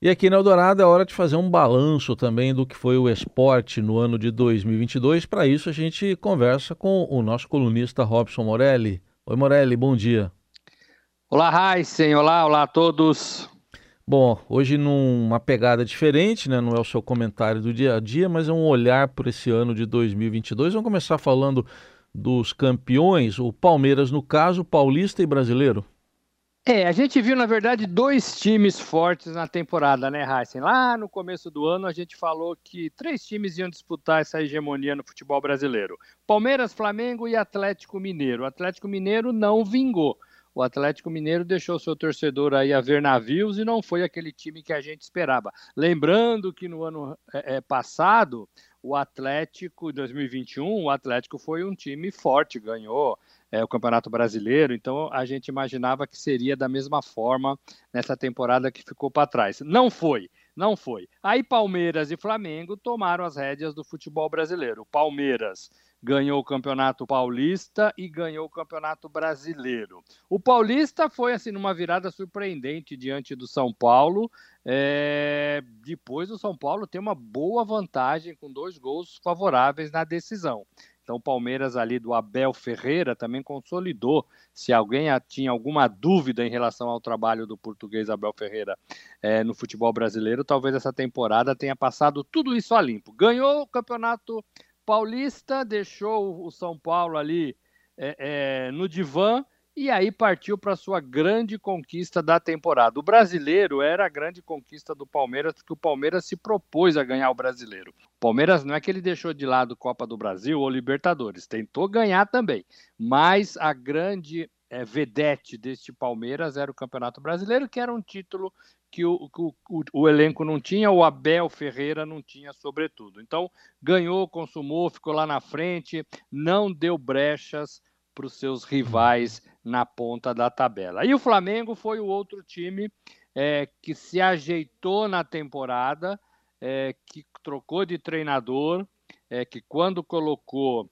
E aqui na Eldorado é hora de fazer um balanço também do que foi o esporte no ano de 2022. Para isso, a gente conversa com o nosso colunista Robson Morelli. Oi, Morelli, bom dia. Olá, Heisen. Olá, olá a todos. Bom, hoje numa pegada diferente, né? Não é o seu comentário do dia a dia, mas é um olhar para esse ano de 2022. Vamos começar falando dos campeões, o Palmeiras no caso, paulista e brasileiro. É, a gente viu, na verdade, dois times fortes na temporada, né, Heisen? Lá no começo do ano, a gente falou que três times iam disputar essa hegemonia no futebol brasileiro: Palmeiras, Flamengo e Atlético Mineiro. O Atlético Mineiro não vingou. O Atlético Mineiro deixou seu torcedor aí a ver navios e não foi aquele time que a gente esperava. Lembrando que no ano é, é passado, o Atlético, em 2021, o Atlético foi um time forte, ganhou é, o Campeonato Brasileiro, então a gente imaginava que seria da mesma forma nessa temporada que ficou para trás. Não foi, não foi. Aí Palmeiras e Flamengo tomaram as rédeas do futebol brasileiro. O Palmeiras ganhou o Campeonato Paulista e ganhou o Campeonato Brasileiro. O Paulista foi assim numa virada surpreendente diante do São Paulo. É... Depois o São Paulo tem uma boa vantagem com dois gols favoráveis na decisão. Então, o Palmeiras ali do Abel Ferreira também consolidou. Se alguém tinha alguma dúvida em relação ao trabalho do português Abel Ferreira é, no futebol brasileiro, talvez essa temporada tenha passado tudo isso a limpo. Ganhou o campeonato paulista, deixou o São Paulo ali é, é, no divã e aí partiu para sua grande conquista da temporada. O brasileiro era a grande conquista do Palmeiras, porque o Palmeiras se propôs a ganhar o brasileiro. O Palmeiras não é que ele deixou de lado Copa do Brasil ou Libertadores, tentou ganhar também, mas a grande é, vedete deste Palmeiras era o Campeonato Brasileiro, que era um título que o, o, o, elenco não tinha, o Abel Ferreira não tinha, sobretudo. Então, ganhou, consumou, ficou lá na frente, não deu brechas para os seus rivais na ponta da tabela. E o Flamengo foi o outro time é, que se ajeitou na temporada, é, que trocou de treinador, é, que quando colocou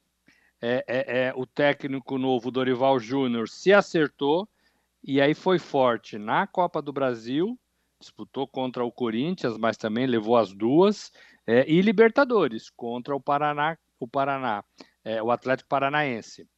é, é, é, o técnico novo Dorival Júnior se acertou e aí foi forte na Copa do Brasil, disputou contra o Corinthians, mas também levou as duas, e Libertadores contra o Paraná, o Paraná, o Atlético Paranaense.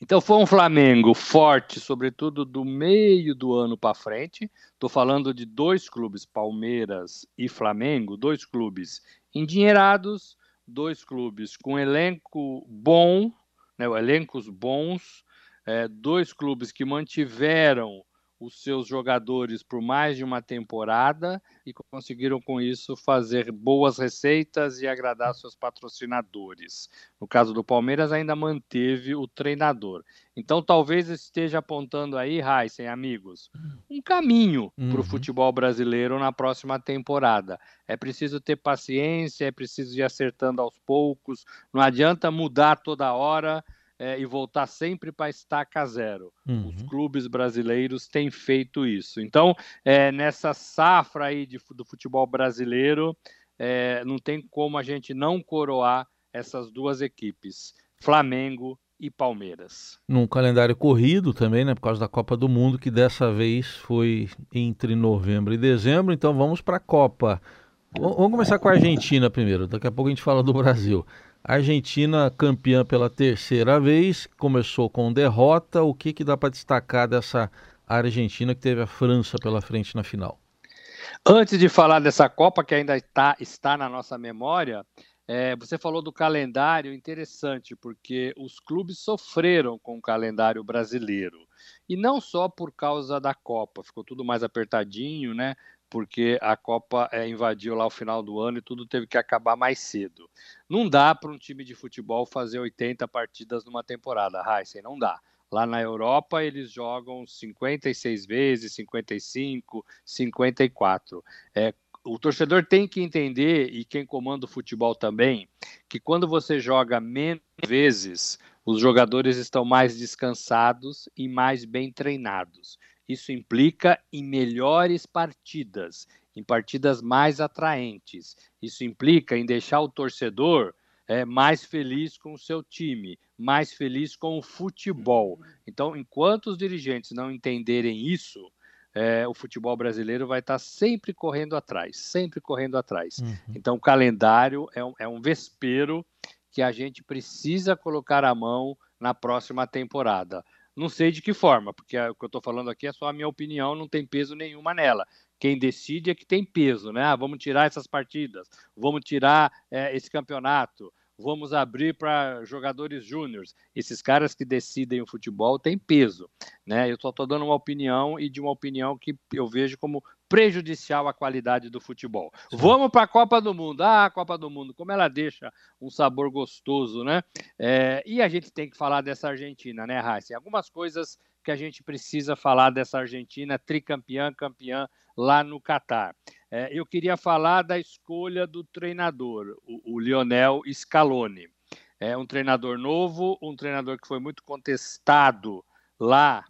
Então foi um Flamengo forte, sobretudo do meio do ano para frente. Estou falando de dois clubes, Palmeiras e Flamengo, dois clubes endinheirados, dois clubes com elenco bom, né, elencos bons, é, dois clubes que mantiveram os seus jogadores por mais de uma temporada e conseguiram com isso fazer boas receitas e agradar seus patrocinadores. No caso do Palmeiras, ainda manteve o treinador. Então, talvez esteja apontando aí, Heisen, amigos, um caminho uhum. para o futebol brasileiro na próxima temporada. É preciso ter paciência, é preciso ir acertando aos poucos, não adianta mudar toda hora é, e voltar sempre para estaca zero. Uhum. Os clubes brasileiros têm feito isso. Então, é, nessa safra aí de, do futebol brasileiro, é, não tem como a gente não coroar essas duas equipes, Flamengo e Palmeiras. Num calendário corrido também, né, por causa da Copa do Mundo, que dessa vez foi entre novembro e dezembro. Então, vamos para a Copa. Vamos começar com a Argentina primeiro, daqui a pouco a gente fala do Brasil. Argentina campeã pela terceira vez, começou com derrota. O que, que dá para destacar dessa Argentina que teve a França pela frente na final? Antes de falar dessa Copa que ainda está, está na nossa memória, é, você falou do calendário interessante, porque os clubes sofreram com o calendário brasileiro. E não só por causa da Copa, ficou tudo mais apertadinho, né? Porque a Copa é, invadiu lá o final do ano e tudo teve que acabar mais cedo. Não dá para um time de futebol fazer 80 partidas numa temporada, Heisen, não dá. Lá na Europa eles jogam 56 vezes, 55, 54. É, o torcedor tem que entender, e quem comanda o futebol também, que quando você joga menos vezes, os jogadores estão mais descansados e mais bem treinados. Isso implica em melhores partidas, em partidas mais atraentes. Isso implica em deixar o torcedor é, mais feliz com o seu time, mais feliz com o futebol. Então, enquanto os dirigentes não entenderem isso, é, o futebol brasileiro vai estar sempre correndo atrás, sempre correndo atrás. Uhum. Então, o calendário é um, é um vespeiro que a gente precisa colocar a mão na próxima temporada. Não sei de que forma, porque o que eu estou falando aqui é só a minha opinião, não tem peso nenhuma nela. Quem decide é que tem peso, né? Ah, vamos tirar essas partidas, vamos tirar é, esse campeonato, vamos abrir para jogadores júniores. Esses caras que decidem o futebol têm peso, né? Eu só estou dando uma opinião e de uma opinião que eu vejo como prejudicial à qualidade do futebol. Sim. Vamos para a Copa do Mundo. Ah, a Copa do Mundo, como ela deixa um sabor gostoso, né? É, e a gente tem que falar dessa Argentina, né, Raíssa? Algumas coisas que a gente precisa falar dessa Argentina, tricampeã, campeã lá no Catar. É, eu queria falar da escolha do treinador, o, o Lionel Scaloni. É um treinador novo, um treinador que foi muito contestado lá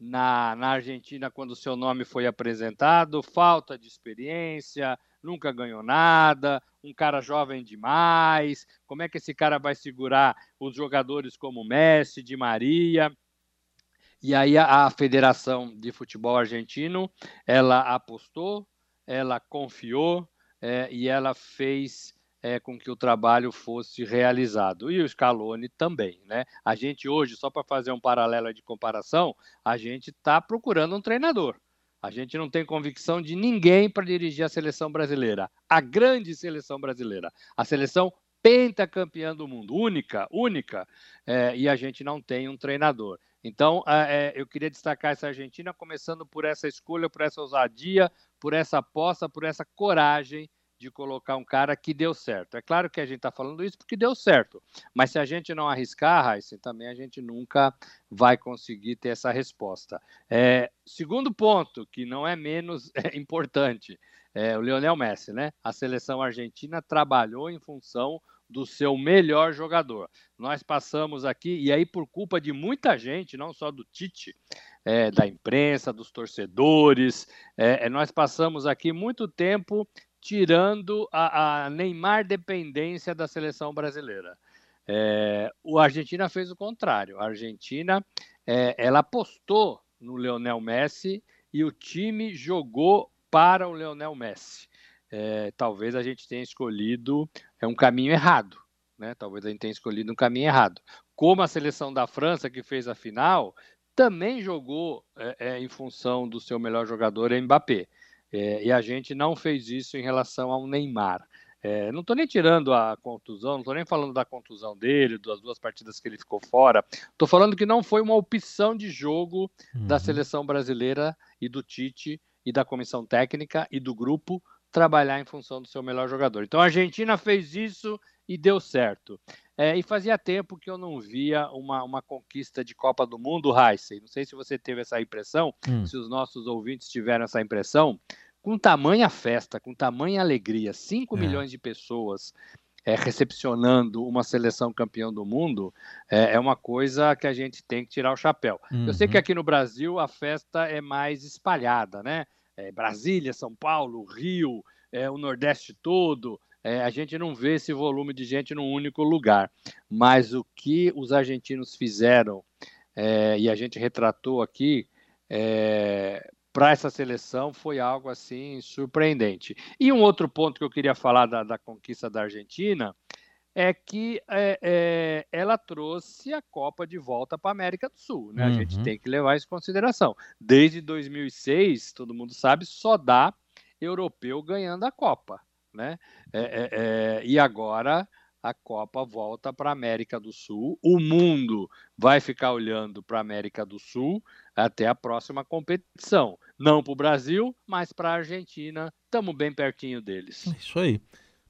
na, na Argentina quando seu nome foi apresentado, falta de experiência, nunca ganhou nada, um cara jovem demais, como é que esse cara vai segurar os jogadores como Messi, Di Maria? E aí a, a Federação de Futebol Argentino, ela apostou, ela confiou é, e ela fez é, com que o trabalho fosse realizado. E o Scaloni também, né? A gente hoje, só para fazer um paralelo de comparação, a gente está procurando um treinador. A gente não tem convicção de ninguém para dirigir a seleção brasileira, a grande seleção brasileira, a seleção pentacampeã do mundo, única, única, é, e a gente não tem um treinador. Então, é, eu queria destacar essa Argentina, começando por essa escolha, por essa ousadia, por essa aposta, por essa coragem de colocar um cara que deu certo. É claro que a gente está falando isso porque deu certo, mas se a gente não arriscar, Raíssa, também a gente nunca vai conseguir ter essa resposta. É, segundo ponto, que não é menos importante, é o Lionel Messi, né? A seleção argentina trabalhou em função do seu melhor jogador. Nós passamos aqui, e aí por culpa de muita gente, não só do Tite, é, da imprensa, dos torcedores, é, é nós passamos aqui muito tempo tirando a, a Neymar dependência da seleção brasileira. É, o Argentina fez o contrário. A Argentina é, ela apostou no Leonel Messi e o time jogou para o Leonel Messi é, talvez a gente tenha escolhido é um caminho errado, né? Talvez a gente tenha escolhido um caminho errado. Como a seleção da França que fez a final também jogou é, é, em função do seu melhor jogador, Mbappé. É, e a gente não fez isso em relação ao Neymar. É, não estou nem tirando a contusão, não estou nem falando da contusão dele, das duas partidas que ele ficou fora. Estou falando que não foi uma opção de jogo uhum. da seleção brasileira e do Tite e da comissão técnica e do grupo trabalhar em função do seu melhor jogador. Então a Argentina fez isso e deu certo. É, e fazia tempo que eu não via uma, uma conquista de Copa do Mundo, Heisen. Não sei se você teve essa impressão, hum. se os nossos ouvintes tiveram essa impressão. Com tamanha festa, com tamanha alegria, 5 é. milhões de pessoas é, recepcionando uma seleção campeã do mundo, é, é, uma coisa que a gente tem que tirar o chapéu. Uhum. Eu sei que uhum. aqui no Brasil a festa é mais espalhada, né? é, Brasília, São Paulo, Rio, é, o Nordeste todo, é, a gente não vê esse volume de gente num único lugar. Mas o que os argentinos fizeram, é, e a gente retratou aqui, é, para essa seleção foi algo assim surpreendente. E um outro ponto que eu queria falar da, da conquista da Argentina é que é, é, ela trouxe a Copa de volta para a América do Sul. Né? Uhum. A gente uhum. tem que levar isso em consideração. Desde 2006, todo mundo sabe, só dá europeu ganhando a Copa. Né? É, é, é e agora a Copa volta para a América do Sul. O mundo vai ficar olhando para a América do Sul até a próxima competição. Não para o Brasil, mas para a Argentina. Estamos bem pertinho deles. Isso aí.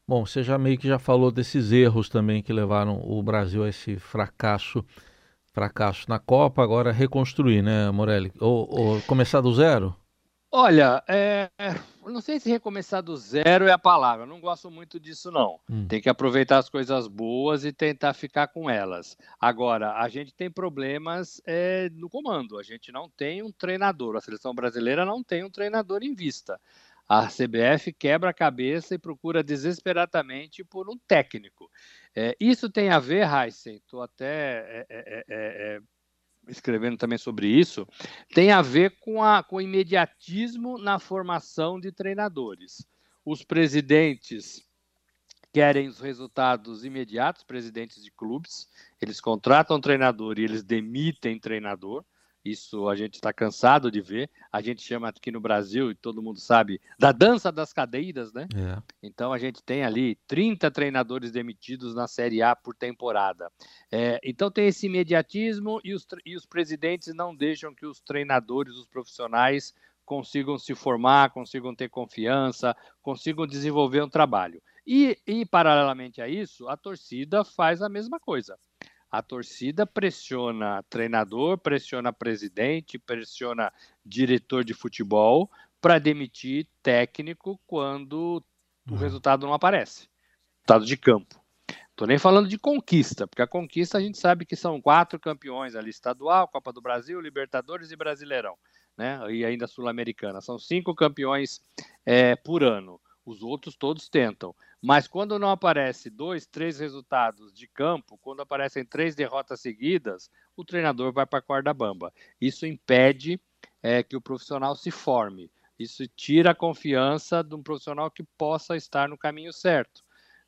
Bom, você já meio que já falou desses erros também que levaram o Brasil a esse fracasso, fracasso na Copa, agora reconstruir, né, Morelli? Ou, ou começar do zero? Olha, é, não sei se recomeçar do zero é a palavra. não gosto muito disso, não. Hum. Tem que aproveitar as coisas boas e tentar ficar com elas. Agora, a gente tem problemas é, no comando. A gente não tem um treinador. A seleção brasileira não tem um treinador em vista a CBF quebra a cabeça e procura desesperadamente por um técnico. É, isso tem a ver, Heisen, estou até é é, é, escrevendo também sobre isso, tem a ver com, a, com o imediatismo na formação de treinadores. Os presidentes querem os resultados imediatos, presidentes de clubes, eles contratam treinador e eles demitem treinador. Isso a gente está cansado de ver. A gente chama aqui no Brasil, e todo mundo sabe, da dança das cadeiras, né? É. Então a gente tem ali 30 treinadores demitidos na Série A por temporada. É, então tem esse imediatismo e os, e os presidentes não deixam que os treinadores, os profissionais, consigam se formar, consigam ter confiança, consigam desenvolver um trabalho. E, e, paralelamente a isso, a torcida faz a mesma coisa. A torcida pressiona treinador, pressiona presidente, pressiona diretor de futebol para demitir técnico quando o uhum. resultado não aparece. Resultado de campo. Estou nem falando de conquista, porque a conquista a gente sabe que são quatro campeões ali: estadual, Copa do Brasil, Libertadores e Brasileirão, né? E ainda Sul-Americana. São cinco campeões é, por ano. Os outros todos tentam. Mas quando não aparece dois, três resultados de campo, quando aparecem três derrotas seguidas, o treinador vai para a corda bamba. Isso impede é, que o profissional se forme. Isso tira a confiança de um profissional que possa estar no caminho certo.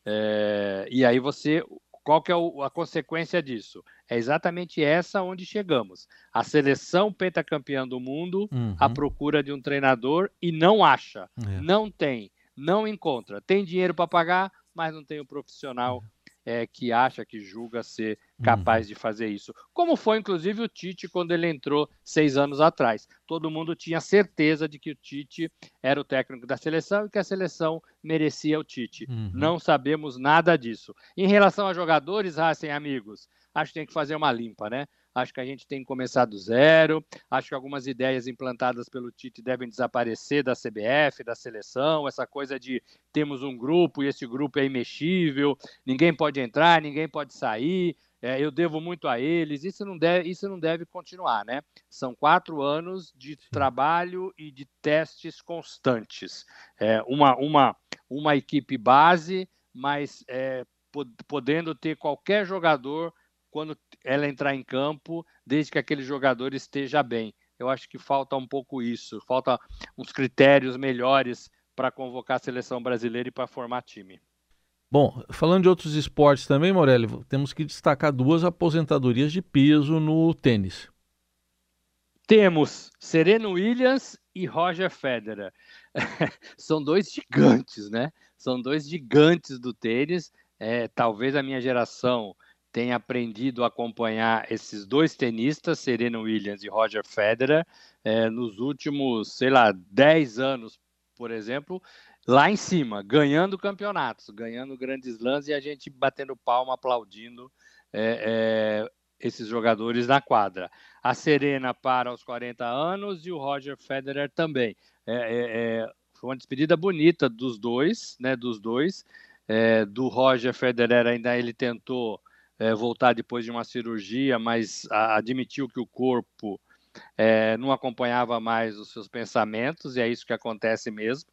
É, e aí você, qual que é o, a consequência disso? É exatamente essa onde chegamos. A seleção pentacampeã do mundo uhum. à procura de um treinador e não acha, é. não tem não encontra. Tem dinheiro para pagar, mas não tem o um profissional é, que acha, que julga ser capaz uhum. de fazer isso. Como foi, inclusive, o Tite quando ele entrou seis anos atrás. Todo mundo tinha certeza de que o Tite era o técnico da seleção e que a seleção merecia o Tite. Uhum. Não sabemos nada disso. Em relação a jogadores, Racing amigos, acho que tem que fazer uma limpa, né? Acho que a gente tem que começar do zero. Acho que algumas ideias implantadas pelo Tite devem desaparecer da CBF, da seleção. Essa coisa de temos um grupo e esse grupo é imexível, ninguém pode entrar, ninguém pode sair. É, eu devo muito a eles. Isso não deve, isso não deve continuar, né? São quatro anos de trabalho e de testes constantes. É, uma, uma, uma equipe base, mas é, podendo ter qualquer jogador quando ela entrar em campo, desde que aquele jogador esteja bem. Eu acho que falta um pouco isso, falta uns critérios melhores para convocar a seleção brasileira e para formar time. Bom, falando de outros esportes também, Morelli, temos que destacar duas aposentadorias de peso no tênis. Temos Serena Williams e Roger Federer. São dois gigantes, né? São dois gigantes do tênis. É, talvez a minha geração tem aprendido a acompanhar esses dois tenistas, Serena Williams e Roger Federer, é, nos últimos, sei lá, 10 anos, por exemplo, lá em cima, ganhando campeonatos, ganhando grandes lãs e a gente batendo palma, aplaudindo é, é, esses jogadores na quadra. A Serena para os 40 anos e o Roger Federer também. É, é, é, foi uma despedida bonita dos dois, né? Dos dois. do Roger Federer ainda ele tentou é, voltar depois de uma cirurgia, mas a, admitiu que o corpo é, não acompanhava mais os seus pensamentos, e é isso que acontece mesmo.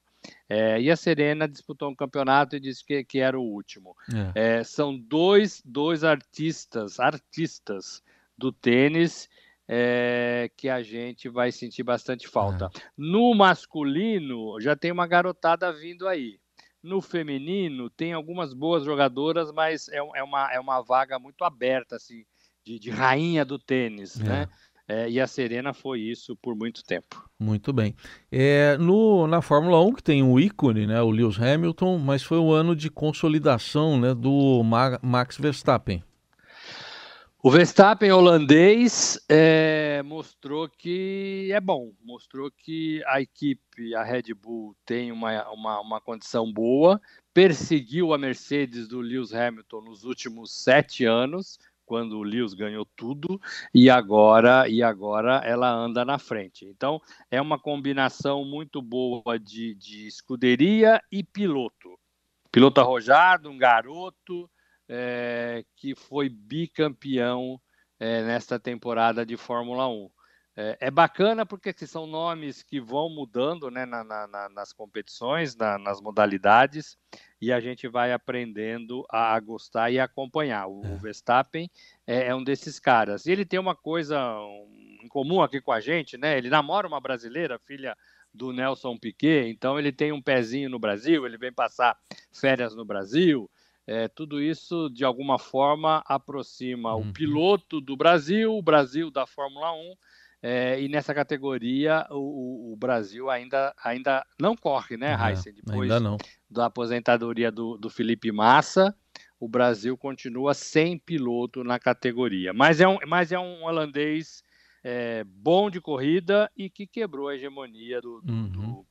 É, e a Serena disputou um campeonato e disse que, que era o último. É. É, são dois, dois artistas, artistas do tênis é, que a gente vai sentir bastante falta. É. No masculino, já tem uma garotada vindo aí. No feminino, tem algumas boas jogadoras, mas é, é, uma, é uma vaga muito aberta, assim, de, de rainha do tênis, é. né? É, e a Serena foi isso por muito tempo. Muito bem. É, no, na Fórmula 1, que tem um ícone, né, o Lewis Hamilton, mas foi um ano de consolidação né, do Max Verstappen. O Verstappen holandês é, mostrou que é bom, mostrou que a equipe, a Red Bull, tem uma, uma, uma condição boa, perseguiu a Mercedes do Lewis Hamilton nos últimos sete anos, quando o Lewis ganhou tudo, e agora, e agora ela anda na frente. Então é uma combinação muito boa de, de escuderia e piloto. Piloto arrojado, um garoto é, que foi bicampeão é, nesta temporada de Fórmula 1. É, é bacana porque são nomes que vão mudando né, na, na, nas competições, na, nas modalidades, e a gente vai aprendendo a, gostar e acompanhar. O, o é. Verstappen é, é, um desses caras. E ele tem uma coisa em comum aqui com a gente, né? Ele namora uma brasileira, filha do Nelson Piquet, então ele tem um pezinho no Brasil, ele vem passar férias no Brasil. É, tudo isso, de alguma forma, aproxima uhum. o piloto do Brasil, o Brasil da Fórmula 1, é, e nessa categoria o, o, Brasil ainda, ainda não corre, né, Raíssa? Depois ainda não. da aposentadoria do, do Felipe Massa, o Brasil continua sem piloto na categoria. Mas é um, mas é um holandês é, bom de corrida e que quebrou a hegemonia do, do, uhum. do,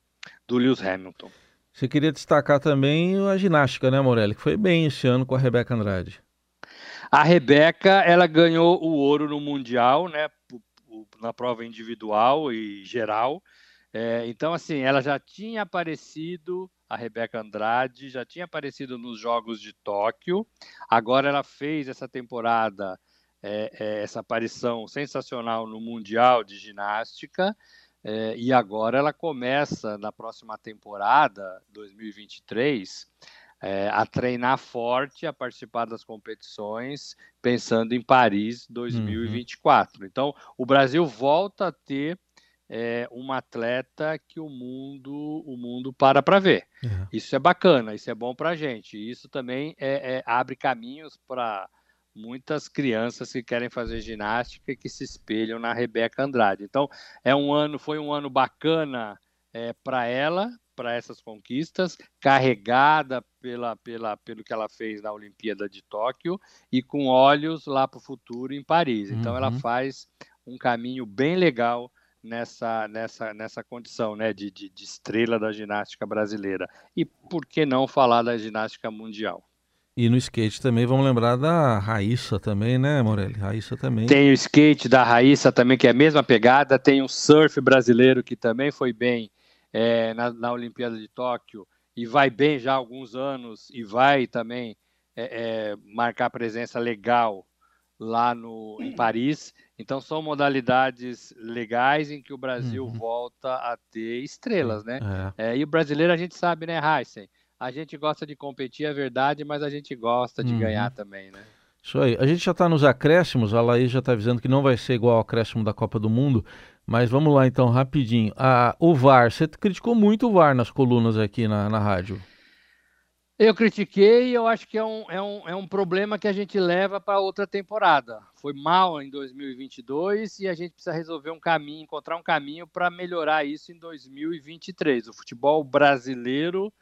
do Lewis Hamilton. Você queria destacar também a ginástica, né, Morelli? Que foi bem esse ano com a Rebeca Andrade. A Rebeca, ela ganhou o ouro no Mundial, né? Na prova individual e geral. É, então, assim, ela já tinha aparecido, a Rebeca Andrade, já tinha aparecido nos Jogos de Tóquio. Agora ela fez essa temporada, é, é, essa aparição sensacional no Mundial de Ginástica. É, e agora ela começa na próxima temporada, 2023, é, a treinar forte, a participar das competições, pensando em Paris 2024. Uhum. Então, o Brasil volta a ter é, uma atleta que o mundo o mundo para para ver. Uhum. Isso é bacana, isso é bom para a gente. Isso também é, é abre caminhos para muitas crianças que querem fazer ginástica e que se espelham na Rebeca Andrade. Então, é um ano, foi um ano bacana é, para ela, para essas conquistas, carregada pela, pela, pelo que ela fez na Olimpíada de Tóquio e com olhos lá para o futuro em Paris. Então, uhum. ela faz um caminho bem legal nessa, nessa, nessa condição né, de, de, de estrela da ginástica brasileira. E por que não falar da ginástica mundial? E no skate também vamos lembrar da Raíssa também, né, Morelli? Raíssa também. Tem o skate da Raíssa também, que é a mesma pegada. Tem o surf brasileiro, que também foi bem é, na, na, Olimpíada de Tóquio e vai bem já há alguns anos e vai também é, é, marcar presença legal lá no, em Paris. Então são modalidades legais em que o Brasil uhum. volta a ter estrelas, né? É. É, e o brasileiro a gente sabe, né, Heisen? A gente gosta de competir, é verdade, mas a gente gosta de uhum. ganhar também, né? Isso aí. A gente já está nos acréscimos, a Laís já está avisando que não vai ser igual ao acréscimo da Copa do Mundo, mas vamos lá então, rapidinho. Ah, o VAR, você criticou muito o VAR nas colunas aqui na, na rádio. Eu critiquei e eu acho que é um, é, um, é um problema que a gente leva para outra temporada. Foi mal em 2022 e a gente precisa resolver um caminho, encontrar um caminho para melhorar isso em 2023. O futebol brasileiro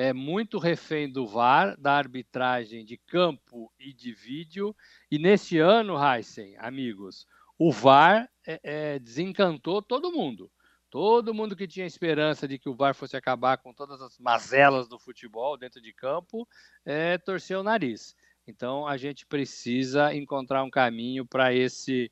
é muito refém do VAR, da arbitragem de campo e de vídeo. E nesse ano, Heisen, amigos, o VAR é, é, desencantou todo mundo. Todo mundo que tinha esperança de que o VAR fosse acabar com todas as mazelas do futebol dentro de campo, é, torceu o nariz. Então a gente precisa encontrar um caminho para esse,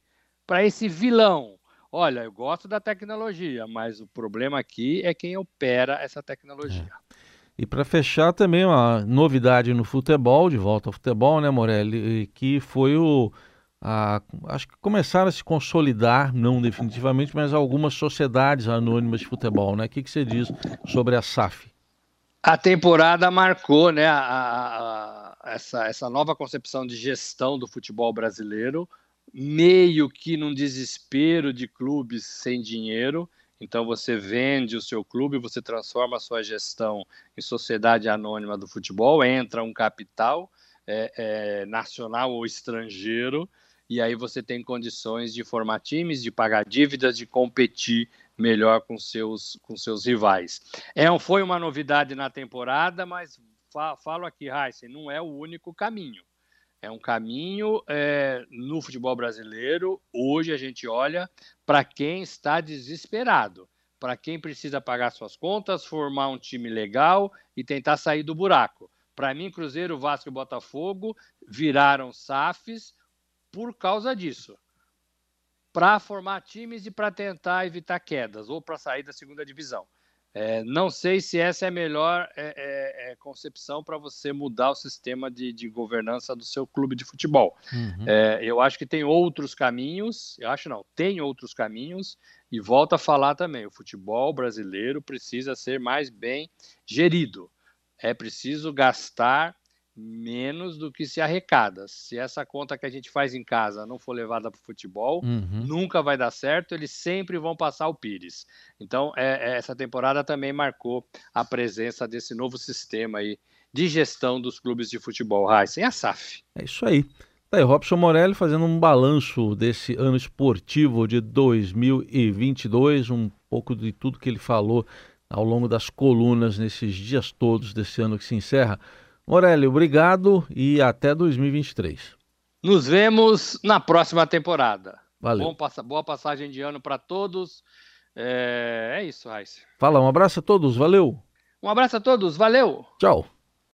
esse vilão. Olha, eu gosto da tecnologia, mas o problema aqui é quem opera essa tecnologia. É. E para fechar também uma novidade no futebol, de volta ao futebol, né, Morelli, que foi o a, acho que começaram a se consolidar, não definitivamente, mas algumas sociedades anônimas de futebol, né? O que, que você diz sobre a SAF? A temporada marcou, né, a, a, essa, essa nova concepção de gestão do futebol brasileiro, meio que num desespero de clubes sem dinheiro, então você vende o seu clube, você transforma a sua gestão em sociedade anônima do futebol, entra um capital é, é, nacional ou estrangeiro, e aí você tem condições de formar times, de pagar dívidas, de competir melhor com seus, com seus rivais. É, foi uma novidade na temporada, mas falo aqui, Heisen, não é o único caminho. É um caminho é, no futebol brasileiro. Hoje a gente olha para quem está desesperado, para quem precisa pagar suas contas, formar um time legal e tentar sair do buraco. Para mim, Cruzeiro, Vasco e Botafogo viraram SAFs por causa disso. Para formar times e para tentar evitar quedas ou para sair da segunda divisão. É, não sei se essa é a melhor é, é, é, concepção para você mudar o sistema de, de, governança do seu clube de futebol. Uhum. É, eu acho que tem outros caminhos, eu acho não, tem outros caminhos, e volto a falar também: o futebol brasileiro precisa ser mais bem gerido. É preciso gastar menos do que se arrecada. Se essa conta que a gente faz em casa não for levada para o futebol, uhum. nunca vai dar certo, eles sempre vão passar o Pires. Então, é, é, essa temporada também marcou a presença desse novo sistema aí de gestão dos clubes de futebol, Heisen, a SAF. É isso aí. Tá aí, Robson Morelli fazendo um balanço desse ano esportivo de 2022, um pouco de tudo que ele falou ao longo das colunas nesses dias todos desse ano que se encerra. Morelli, obrigado e até 2023. Nos vemos na próxima temporada. Valeu. Bom, boa passagem de ano para todos. É, é isso, Raíssa. Fala, um abraço a todos, valeu. Um abraço a todos, valeu. Tchau.